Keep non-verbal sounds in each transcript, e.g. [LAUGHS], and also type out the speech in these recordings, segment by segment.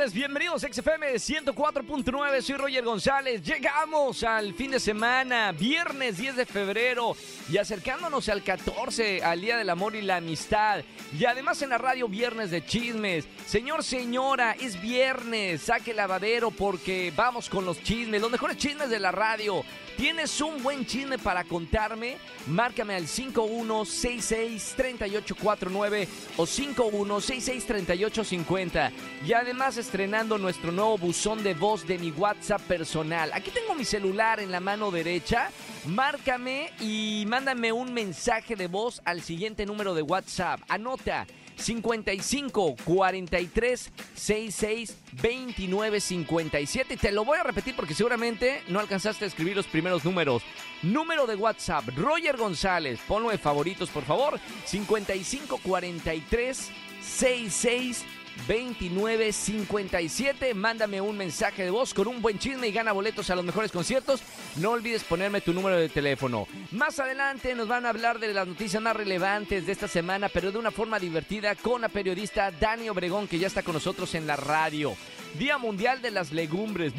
Bienvenidos a XFM 104.9, soy Roger González. Llegamos al fin de semana, viernes 10 de febrero y acercándonos al 14, al Día del Amor y la Amistad. Y además en la radio viernes de chismes. Señor, señora, es viernes, saque lavadero porque vamos con los chismes, los mejores chismes de la radio. ¿Tienes un buen chisme para contarme? Márcame al 5166-3849 o 5166-3850. Y además estrenando nuestro nuevo buzón de voz de mi WhatsApp personal. Aquí tengo mi celular en la mano derecha. Márcame y mándame un mensaje de voz al siguiente número de WhatsApp. Anota 55 43 66 29 57. Te lo voy a repetir porque seguramente no alcanzaste a escribir los primeros números. Número de WhatsApp, Roger González. Ponlo de favoritos, por favor. 55 43 66 2957. Mándame un mensaje de voz con un buen chisme y gana boletos a los mejores conciertos. No olvides ponerme tu número de teléfono. Más adelante nos van a hablar de las noticias más relevantes de esta semana, pero de una forma divertida con la periodista Dani Obregón, que ya está con nosotros en la radio. Día Mundial de las Legumbres.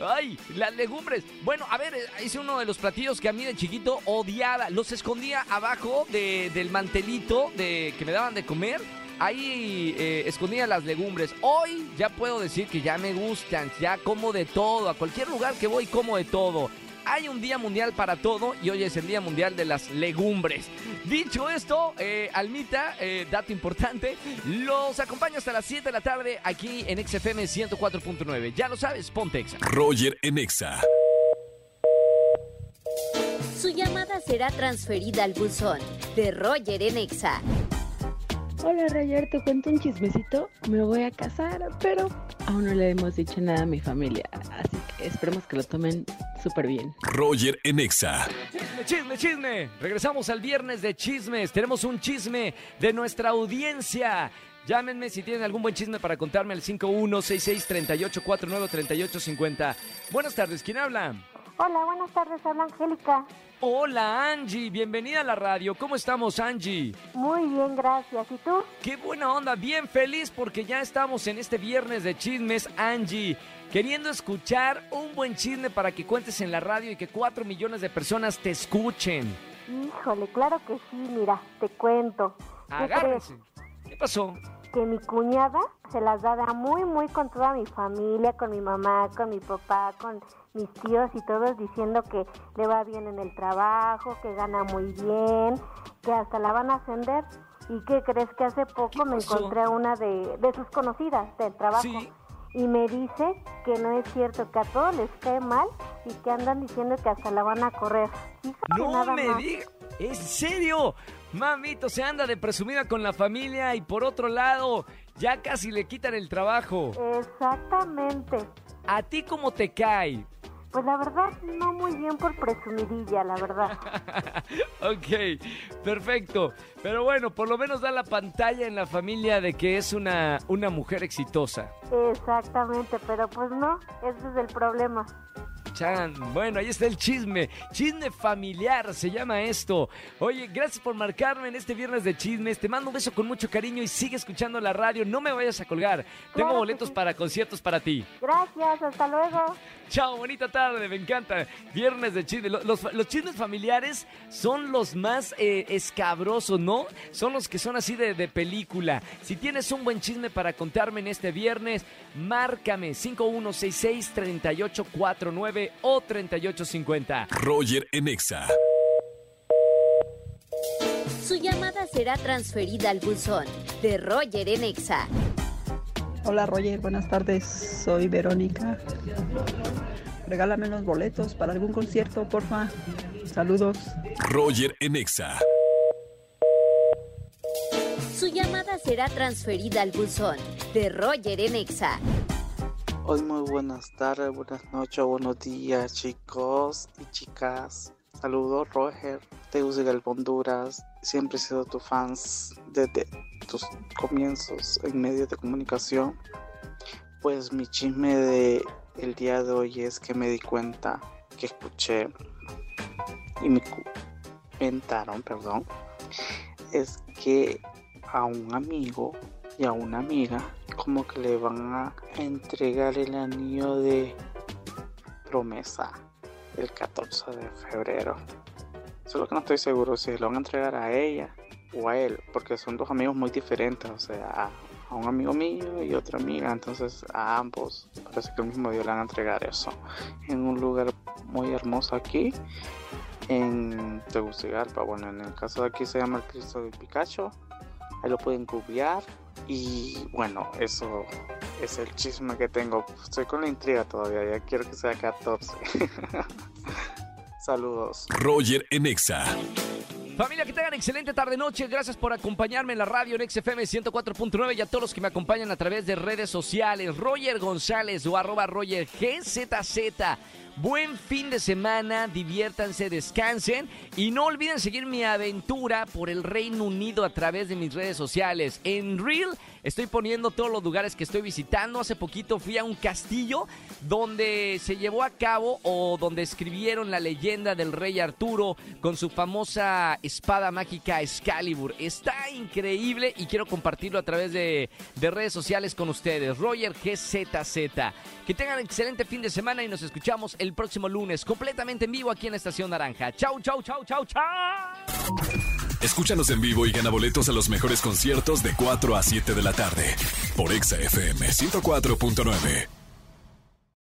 ¡Ay! Las legumbres. Bueno, a ver, hice uno de los platillos que a mí de chiquito odiaba. Los escondía abajo del mantelito de, que me daban de comer ahí eh, escondía las legumbres. Hoy ya puedo decir que ya me gustan, ya como de todo. A cualquier lugar que voy como de todo. Hay un día mundial para todo y hoy es el día mundial de las legumbres. Dicho esto, eh, Almita, eh, dato importante, los acompaño hasta las 7 de la tarde aquí en XFM 104.9. Ya lo sabes, Pontexa. Roger en Exa. Su llamada será transferida al buzón de Roger en Exa. Hola Roger, te cuento un chismecito. Me voy a casar, pero aún no le hemos dicho nada a mi familia. Así que esperemos que lo tomen súper bien. Roger en Exa. Chisme, chisme, chisme. Regresamos al viernes de chismes. Tenemos un chisme de nuestra audiencia. Llámenme si tienen algún buen chisme para contarme al 5166-3849-3850. Buenas tardes, ¿quién habla? Hola, buenas tardes, habla Angélica. Hola Angie, bienvenida a la radio. ¿Cómo estamos Angie? Muy bien, gracias. ¿Y tú? Qué buena onda, bien feliz porque ya estamos en este viernes de chismes Angie. Queriendo escuchar un buen chisme para que cuentes en la radio y que cuatro millones de personas te escuchen. Híjole, claro que sí, mira, te cuento. ¿Qué Agárrense. ¿Qué pasó? Que mi cuñada se las da de muy, muy con toda mi familia, con mi mamá, con mi papá, con mis tíos y todos diciendo que le va bien en el trabajo, que gana muy bien, que hasta la van a ascender. ¿Y qué crees que hace poco me encontré a una de, de sus conocidas del trabajo? Sí. Y me dice que no es cierto, que a todos les cae mal y que andan diciendo que hasta la van a correr. No me digas. ¿En serio? Mamito, se anda de presumida con la familia y por otro lado, ya casi le quitan el trabajo. Exactamente. ¿A ti cómo te cae? Pues la verdad, no muy bien por presumidilla, la verdad. [LAUGHS] ok, perfecto. Pero bueno, por lo menos da la pantalla en la familia de que es una, una mujer exitosa. Exactamente, pero pues no, ese es el problema. Chan, bueno, ahí está el chisme. Chisme familiar se llama esto. Oye, gracias por marcarme en este viernes de chismes. Te mando un beso con mucho cariño y sigue escuchando la radio. No me vayas a colgar. Tengo boletos sí. para conciertos para ti. Gracias, hasta luego. Chao, bonita tarde, me encanta. Viernes de chisme. Lo- Los, los chismes familiares son los más eh, escabrosos, ¿no? Son los que son así de, de película. Si tienes un buen chisme para contarme en este viernes, márcame 5166-3849 o 3850. Roger en Exa. Su llamada será transferida al buzón de Roger en Exa. Hola Roger, buenas tardes. Soy Verónica. Regálame unos boletos para algún concierto, porfa. Saludos. Roger en Exa. Su llamada será transferida al buzón de Roger en Exa. Hoy muy buenas tardes, buenas noches, buenos días chicos y chicas. Saludos Roger, Tegucigalpa Honduras. Siempre he sido tu fans desde tus comienzos en medios de comunicación. Pues mi chisme de el día de hoy es que me di cuenta que escuché y me comentaron, perdón, es que a un amigo y a una amiga como que le van a entregar el anillo de promesa el 14 de febrero. Solo que no estoy seguro si lo van a entregar a ella o a él, porque son dos amigos muy diferentes, o sea, a un amigo mío y otra amiga, entonces a ambos parece que el mismo día le van a entregar eso. En un lugar muy hermoso aquí en Tegucigalpa, bueno, en el caso de aquí se llama el Cristo de Picacho, ahí lo pueden cubiar y bueno, eso es el chisme que tengo, estoy con la intriga todavía, ya quiero que sea 14. [LAUGHS] Saludos. Roger Enexa. Familia, que tengan excelente tarde-noche. Gracias por acompañarme en la radio en XFM 104.9 y a todos los que me acompañan a través de redes sociales. Roger González o arroba Roger GZZ. Buen fin de semana, diviértanse, descansen y no olviden seguir mi aventura por el Reino Unido a través de mis redes sociales. En Reel estoy poniendo todos los lugares que estoy visitando. Hace poquito fui a un castillo donde se llevó a cabo o donde escribieron la leyenda del rey Arturo con su famosa espada mágica Excalibur. Está increíble y quiero compartirlo a través de, de redes sociales con ustedes. Roger GZZ. Que tengan excelente fin de semana y nos escuchamos el próximo lunes completamente en vivo aquí en la Estación Naranja. Chau, chau, chau, chau, chau. Escúchanos en vivo y gana boletos a los mejores conciertos de 4 a 7 de la tarde por Exa FM 104.9.